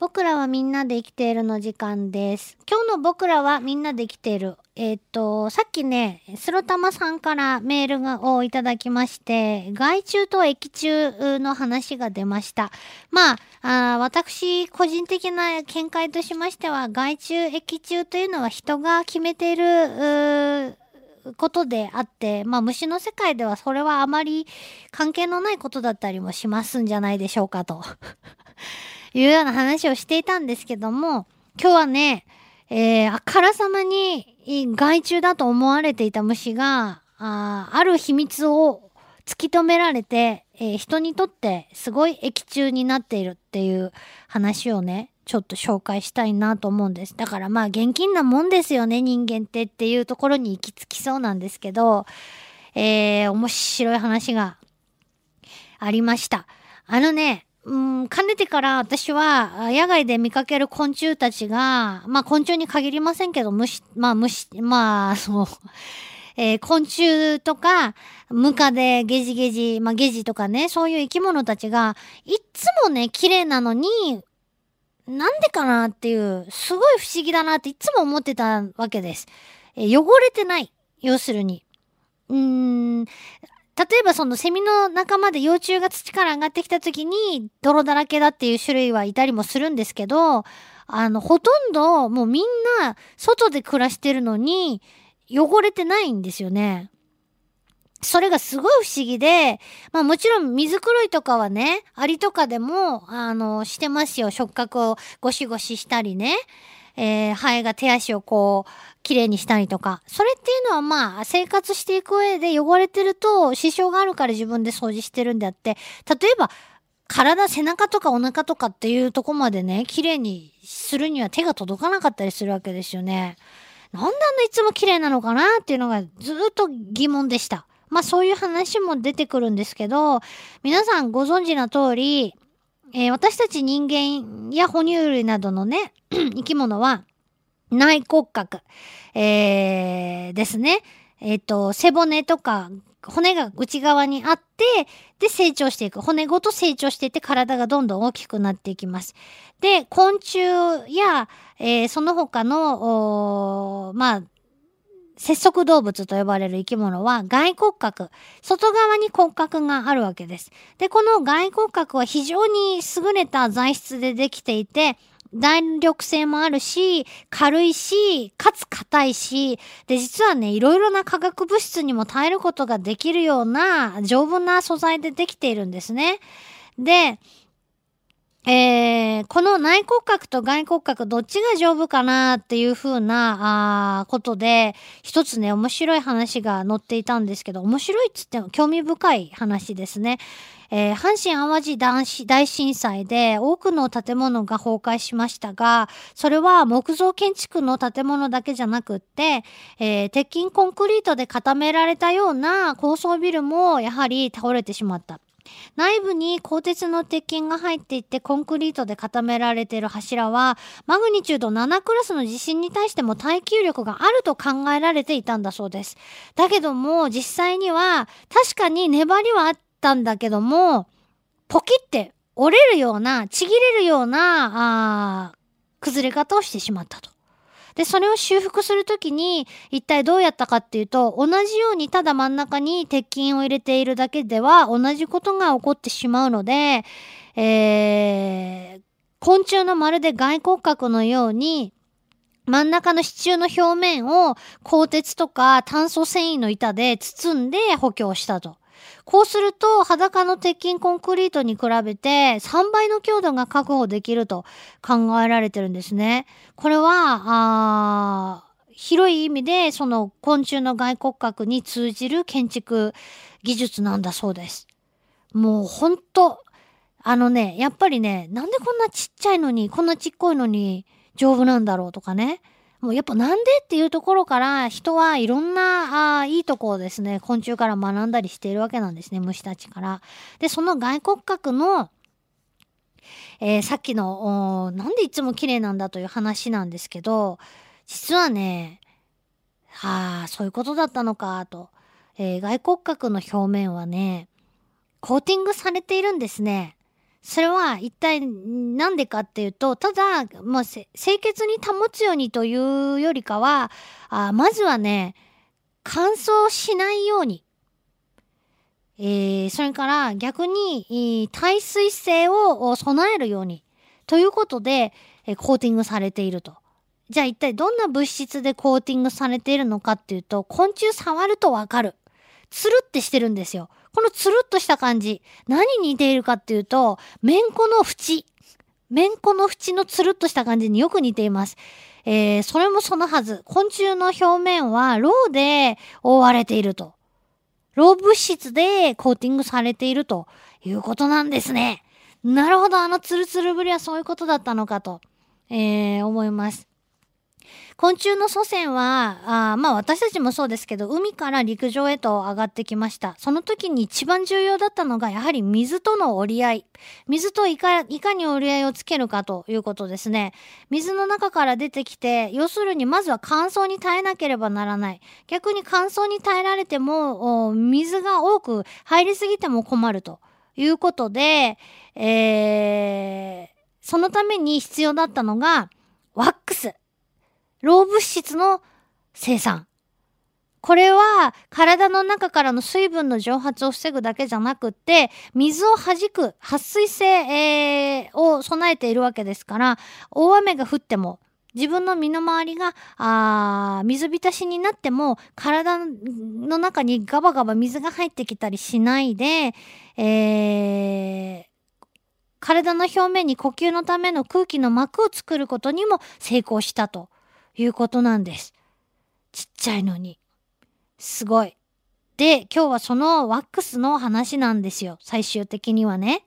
僕らはみんなで生きているの時間です。今日の僕らはみんなで生きている。えっ、と、さっきね、スロタマさんからメールがをいただきまして、害虫と液中の話が出ました。まあ、あ私、個人的な見解としましては、害虫、液中というのは人が決めている、ことであって、まあ虫の世界ではそれはあまり関係のないことだったりもしますんじゃないでしょうかと。いうような話をしていたんですけども、今日はね、えー、あからさまに害虫だと思われていた虫が、あある秘密を突き止められて、えー人にとってすごい液中になっているっていう話をね、ちょっと紹介したいなと思うんです。だからまあ現金なもんですよね、人間ってっていうところに行き着きそうなんですけど、えー、面白い話がありました。あのね、うん、かねてから私は野外で見かける昆虫たちが、まあ昆虫に限りませんけど、虫、まあ虫、まあそう、えー昆虫とか、ムカデ、ゲジゲジ、まあゲジとかね、そういう生き物たちが、いつもね、綺麗なのに、なんでかなっていう、すごい不思議だなっていつも思ってたわけです。えー汚れてない。要するに。うーん、例えばそのセミの仲間で幼虫が土から上がってきた時に泥だらけだっていう種類はいたりもするんですけど、あの、ほとんどもうみんな外で暮らしてるのに汚れてないんですよね。それがすごい不思議で、まあもちろん水黒いとかはね、アリとかでも、あの、してますよ。触覚をゴシゴシしたりね。えー、ハエが手足をこう、綺麗にしたりとか。それっていうのはまあ、生活していく上で汚れてると支障があるから自分で掃除してるんであって、例えば、体、背中とかお腹とかっていうとこまでね、綺麗にするには手が届かなかったりするわけですよね。なんであんないつも綺麗なのかなっていうのがずっと疑問でした。まあそういう話も出てくるんですけど、皆さんご存知の通り、えー私たち人間や哺乳類などのね、生き物は内骨格、えーですね。えっ、と、背骨とか骨が内側にあって、で成長していく。骨ごと成長していって体がどんどん大きくなっていきます。で、昆虫や、えーその他の、まあ、節足動物と呼ばれる生き物は外骨格、外側に骨格があるわけです。で、この外骨格は非常に優れた材質でできていて、弾力性もあるし、軽いし、かつ硬いし、で、実はね、いろいろな化学物質にも耐えることができるような丈夫な素材でできているんですね。で、えー、この内骨格と外骨格どっちが丈夫かなっていう風なあことで一つね面白い話が載っていたんですけど面白いっつっても興味深い話ですね。えー阪神淡路大震大震災で多くの建物が崩壊しましたが、それは木造建築の建物だけじゃなくって、えー鉄筋コンクリートで固められたような高層ビルもやはり倒れてしまった。内部に鋼鉄の鉄筋が入っていってコンクリートで固められている柱はマグニチュード7クラスの地震に対しても耐久力があると考えられていたんだそうです。だけども実際には確かに粘りはあったんだけどもポキって折れるようなちぎれるようなあ崩れ方をしてしまったと。で、それを修復するときに、一体どうやったかっていうと、同じようにただ真ん中に鉄筋を入れているだけでは、同じことが起こってしまうので、えー、昆虫のまるで外骨格のように、真ん中の支柱の表面を鋼鉄とか炭素繊維の板で包んで補強したと。こうすると裸の鉄筋コンクリートに比べて3倍の強度が確保できると考えられてるんですね。これは、あ広い意味でその昆虫の外骨格に通じる建築技術なんだそうです。もうほんと、あのね、やっぱりね、なんでこんなちっちゃいのに、こんなちっこいのに丈夫なんだろうとかね。もうやっぱなんでっていうところから人はいろんなあいいとこをですね、昆虫から学んだりしているわけなんですね、虫たちから。で、その外骨格の、えーさっきの、なんでいつも綺麗なんだという話なんですけど、実はね、はあ、そういうことだったのか、と。えー外骨格の表面はね、コーティングされているんですね。それは一体なんでかっていうと、ただ、まあ、清潔に保つようにというよりかは、あまずはね、乾燥しないように。えー、それから逆に、耐水性を備えるように。ということで、えコーティングされていると。じゃあ一体どんな物質でコーティングされているのかっていうと、昆虫触るとわかる。つるってしてるんですよ。このつるっとした感じ。何に似ているかっていうと、めんこの縁。めんこの縁のつるっとした感じによく似ています。えー、それもそのはず。昆虫の表面は、ロウで覆われていると。ロウ物質でコーティングされているということなんですね。なるほど、あのツルツルぶりはそういうことだったのかと、えー、思います。昆虫の祖先は、あまあ私たちもそうですけど、海から陸上へと上がってきました。その時に一番重要だったのが、やはり水との折り合い。水といかいかに折り合いをつけるかということですね。水の中から出てきて、要するにまずは乾燥に耐えなければならない。逆に乾燥に耐えられても、水が多く入りすぎても困るということで、えー、そのために必要だったのが、ワックス。老物質の生産。これは体の中からの水分の蒸発を防ぐだけじゃなくって、水を弾く撥水性、えー、を備えているわけですから、大雨が降っても、自分の身の回りが、あ水浸しになっても、体の中にガバガバ水が入ってきたりしないで、えー、体の表面に呼吸のための空気の膜を作ることにも成功したと。いうことなんです。ちっちゃいのに。すごい。で、今日はそのワックスの話なんですよ。最終的にはね。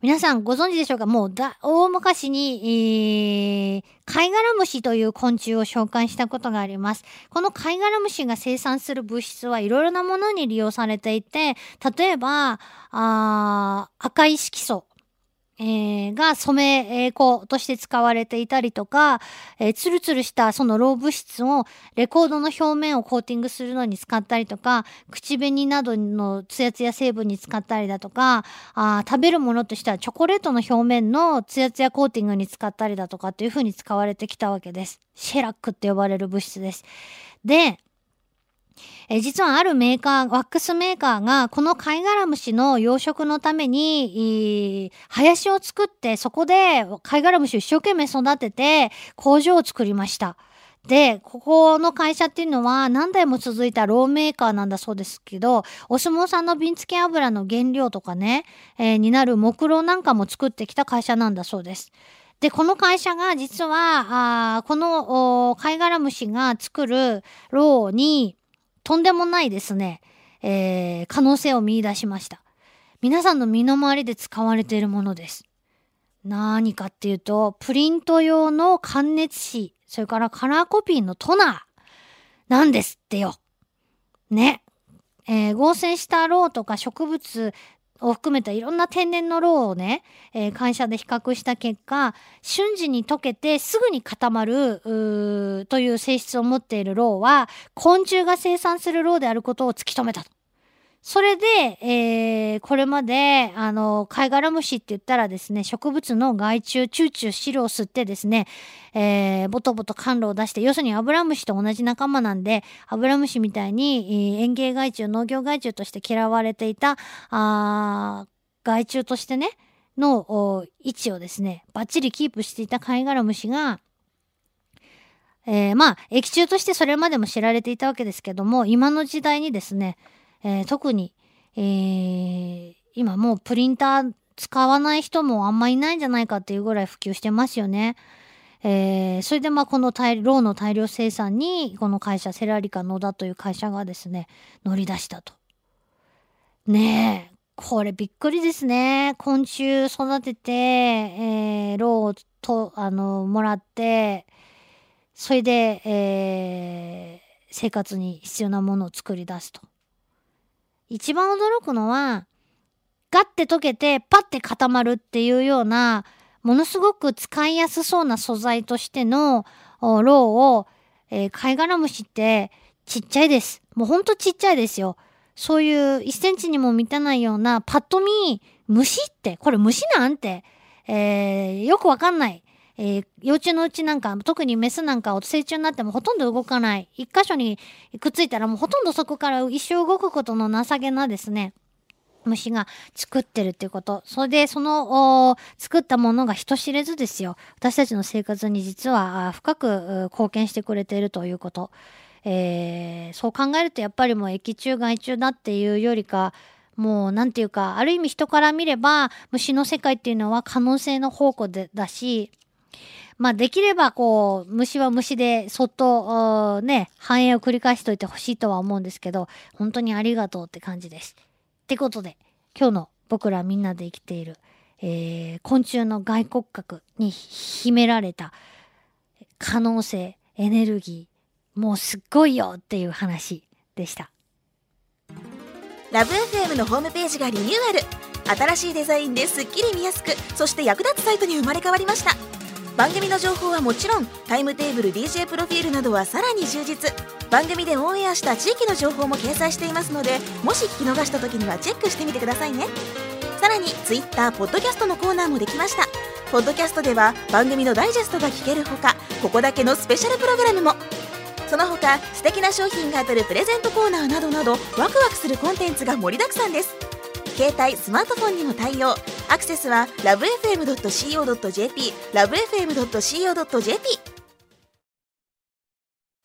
皆さんご存知でしょうか？もうだ、大昔に、えー、貝殻虫という昆虫を紹介したことがあります。この貝殻虫が生産する物質はいろいろなものに利用されていて、例えば、あ赤い色素えー、が染め粉として使われていたりとか、えー、ツルツルしたそのロー物質をレコードの表面をコーティングするのに使ったりとか、口紅などのツヤツヤ成分に使ったりだとか、あ食べるものとしてはチョコレートの表面のツヤツヤコーティングに使ったりだとかっていう風に使われてきたわけです。シェラックって呼ばれる物質です。で、え実はあるメーカー、ワックスメーカーが、この貝殻虫の養殖のために、林を作って、そこで貝殻虫を一生懸命育てて、工場を作りました。で、ここの会社っていうのは何代も続いたローメーカーなんだそうですけど、お相撲さんの瓶付け油の原料とかね、えー、になる木炉なんかも作ってきた会社なんだそうです。で、この会社が実は、あこの貝殻虫が作るロウに、とんでもないですね、えー、可能性を見出しました。皆さんの身の回りで使われているものです。何かっていうと、プリント用の感熱紙、それからカラーコピーのトナーなんですってよ。ね。えー、合成したろうとか植物を含めたいろんな天然のロウをね、えー、会社で比較した結果、瞬時に溶けてすぐに固まるという性質を持っているロウは、昆虫が生産するローであることを突き止めたと。それで、えこれまで、あの、貝殻虫って言ったらですね、植物の害虫、チューチュー汁を吸ってですね、えー、ボトボト甘露を出して、要するにアブラムシと同じ仲間なんで、アブラムシみたいに、えー、園芸害虫、農業害虫として嫌われていた、あ害虫としてね、の位置をですね、バッチリキープしていた貝殻虫が、えー、まあ、液中としてそれまでも知られていたわけですけども、今の時代にですね、えー、特に、えー、今もうプリンター使わない人もあんまいないんじゃないかっていうぐらい普及してますよね。えー、それでまあこの大ローの大量生産にこの会社セラリカ野田という会社がですね乗り出したと。ねえこれびっくりですね。昆虫育てて、えー、ローとあのもらってそれで、えー、生活に必要なものを作り出すと。一番驚くのは、ガッて溶けてパッて固まるっていうような、ものすごく使いやすそうな素材としてのローを、えー、貝殻虫ってちっちゃいです。もうほんとちっちゃいですよ。そういう1センチにも満たないようなパッと見虫って、これ虫なんて、えー、よくわかんない。えー、幼虫のうちなんか、特にメスなんかを成虫になってもほとんど動かない。一箇所にくっついたらもうほとんどそこから一生動くことの情けなですね。虫が作ってるっていうこと。それで、その、作ったものが人知れずですよ。私たちの生活に実は深く貢献してくれているということ。えー、そう考えるとやっぱりもう液中害虫だっていうよりか、もうなんていうか、ある意味人から見れば虫の世界っていうのは可能性の宝庫でだし、まあできればこう、虫は虫でそっと、ね、繁栄を繰り返しといてほしいとは思うんですけど、本当にありがとうって感じです。ってことで、今日の僕らみんなで生きている、えー、昆虫の外骨格に秘められた可能性、エネルギー、もうすっごいよっていう話でした。ラブ f m のホームページがリニューアル新しいデザインですっきり見やすくそして役立つサイトに生まれ変わりました番組の情報はもちろんタイムテーブル DJ プロフィールなどはさらに充実。番組でオンエアした地域の情報も掲載していますのでもし聞き逃した時にはチェックしてみてくださいね。さらに Twitter ポッドキャストのコーナーもできました。ポッドキャストでは番組のダイジェストが聞けるほかここだけのスペシャルプログラムも。その他素敵な商品が当たるプレゼントコーナーなどなどワクワクするコンテンツが盛りだくさんです。携帯スマートフォンにも対応アクセスは lovefm.co.jp ラブ FM.co.jp